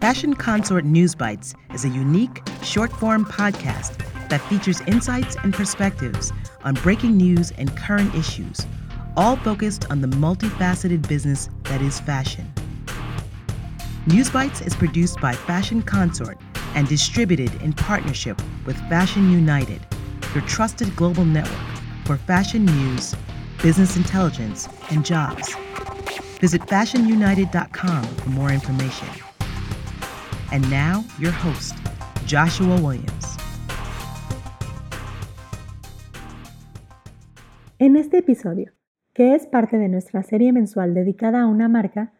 Fashion Consort News Bites is a unique, short form podcast that features insights and perspectives on breaking news and current issues, all focused on the multifaceted business that is fashion. News Bites is produced by Fashion Consort and distributed in partnership with Fashion United, your trusted global network for fashion news, business intelligence, and jobs. Visit fashionunited.com for more information. And now, your host, Joshua Williams. En este episodio, que es parte de nuestra serie mensual dedicada a una marca,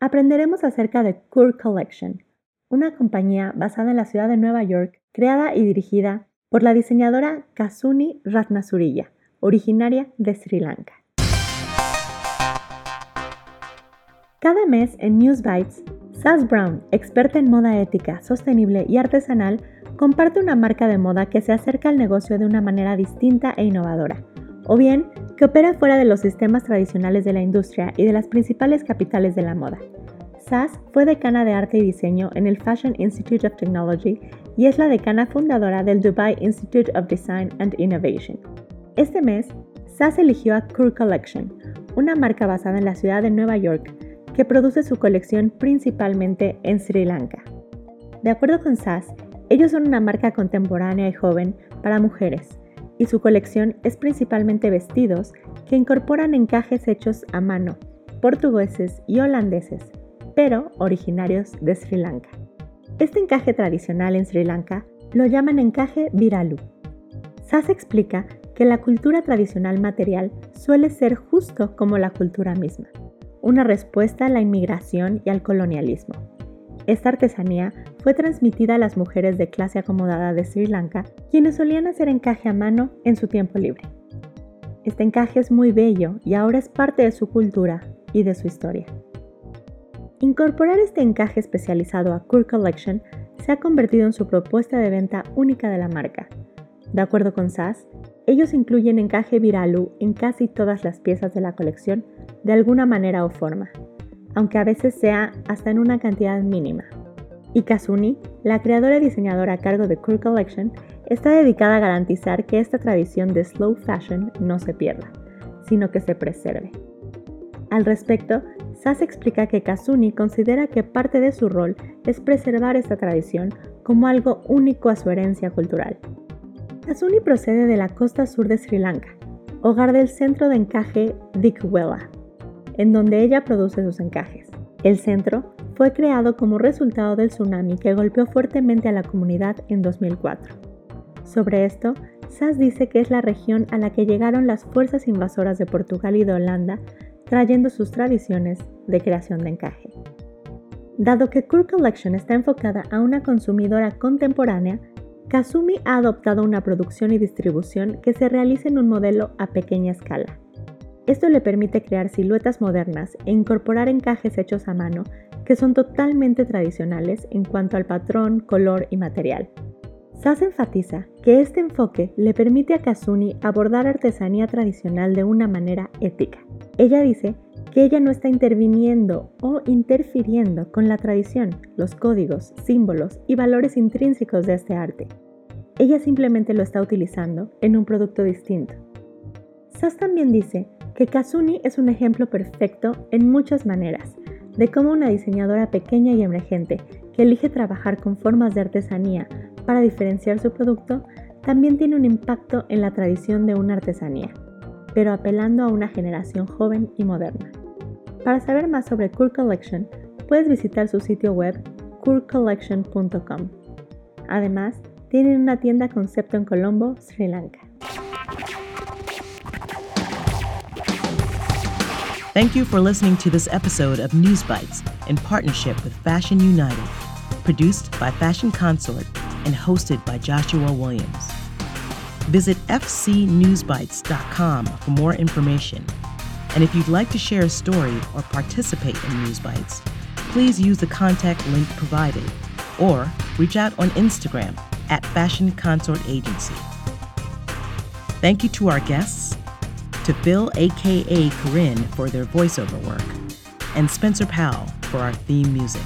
aprenderemos acerca de Kur Collection, una compañía basada en la ciudad de Nueva York, creada y dirigida por la diseñadora Kasuni Ratnasuriya, originaria de Sri Lanka. Cada mes en News Bites, Sass Brown, experta en moda ética, sostenible y artesanal, comparte una marca de moda que se acerca al negocio de una manera distinta e innovadora, o bien que opera fuera de los sistemas tradicionales de la industria y de las principales capitales de la moda. Sass fue decana de arte y diseño en el Fashion Institute of Technology y es la decana fundadora del Dubai Institute of Design and Innovation. Este mes, Sass eligió a Kur Collection, una marca basada en la ciudad de Nueva York que produce su colección principalmente en Sri Lanka. De acuerdo con Sass, ellos son una marca contemporánea y joven para mujeres, y su colección es principalmente vestidos que incorporan encajes hechos a mano, portugueses y holandeses, pero originarios de Sri Lanka. Este encaje tradicional en Sri Lanka lo llaman encaje viralu. Sass explica que la cultura tradicional material suele ser justo como la cultura misma, una respuesta a la inmigración y al colonialismo. Esta artesanía fue transmitida a las mujeres de clase acomodada de Sri Lanka, quienes solían hacer encaje a mano en su tiempo libre. Este encaje es muy bello y ahora es parte de su cultura y de su historia. Incorporar este encaje especializado a Kur Collection se ha convertido en su propuesta de venta única de la marca. De acuerdo con SAS, ellos incluyen encaje viralu en casi todas las piezas de la colección de alguna manera o forma, aunque a veces sea hasta en una cantidad mínima. Y Kazuni, la creadora y diseñadora a cargo de Kur Collection, está dedicada a garantizar que esta tradición de slow fashion no se pierda, sino que se preserve. Al respecto, Sass explica que Kazuni considera que parte de su rol es preservar esta tradición como algo único a su herencia cultural. Kazuni procede de la costa sur de Sri Lanka, hogar del centro de encaje Dikwela, en donde ella produce sus encajes. El centro fue creado como resultado del tsunami que golpeó fuertemente a la comunidad en 2004. Sobre esto, Sass dice que es la región a la que llegaron las fuerzas invasoras de Portugal y de Holanda trayendo sus tradiciones de creación de encaje. Dado que Kur Collection está enfocada a una consumidora contemporánea, Kazumi ha adoptado una producción y distribución que se realiza en un modelo a pequeña escala. Esto le permite crear siluetas modernas e incorporar encajes hechos a mano que son totalmente tradicionales en cuanto al patrón, color y material. Sass enfatiza que este enfoque le permite a Kazumi abordar artesanía tradicional de una manera ética. Ella dice que ella no está interviniendo o interfiriendo con la tradición, los códigos, símbolos y valores intrínsecos de este arte. Ella simplemente lo está utilizando en un producto distinto. Sass también dice que Kazuni es un ejemplo perfecto en muchas maneras de cómo una diseñadora pequeña y emergente que elige trabajar con formas de artesanía para diferenciar su producto también tiene un impacto en la tradición de una artesanía pero apelando a una generación joven y moderna. Para saber más sobre Kur Collection, puedes visitar su sitio web kurcollection.com. Además, tienen una tienda concepto en Colombo, Sri Lanka. Thank you for listening to this episode of News Bites in partnership with Fashion United, produced by Fashion Consort and hosted by Joshua Williams. Visit fcnewsbites.com for more information. And if you'd like to share a story or participate in News Bites, please use the contact link provided or reach out on Instagram at Fashion Consort Agency. Thank you to our guests, to Phil, aka Corinne, for their voiceover work, and Spencer Powell for our theme music.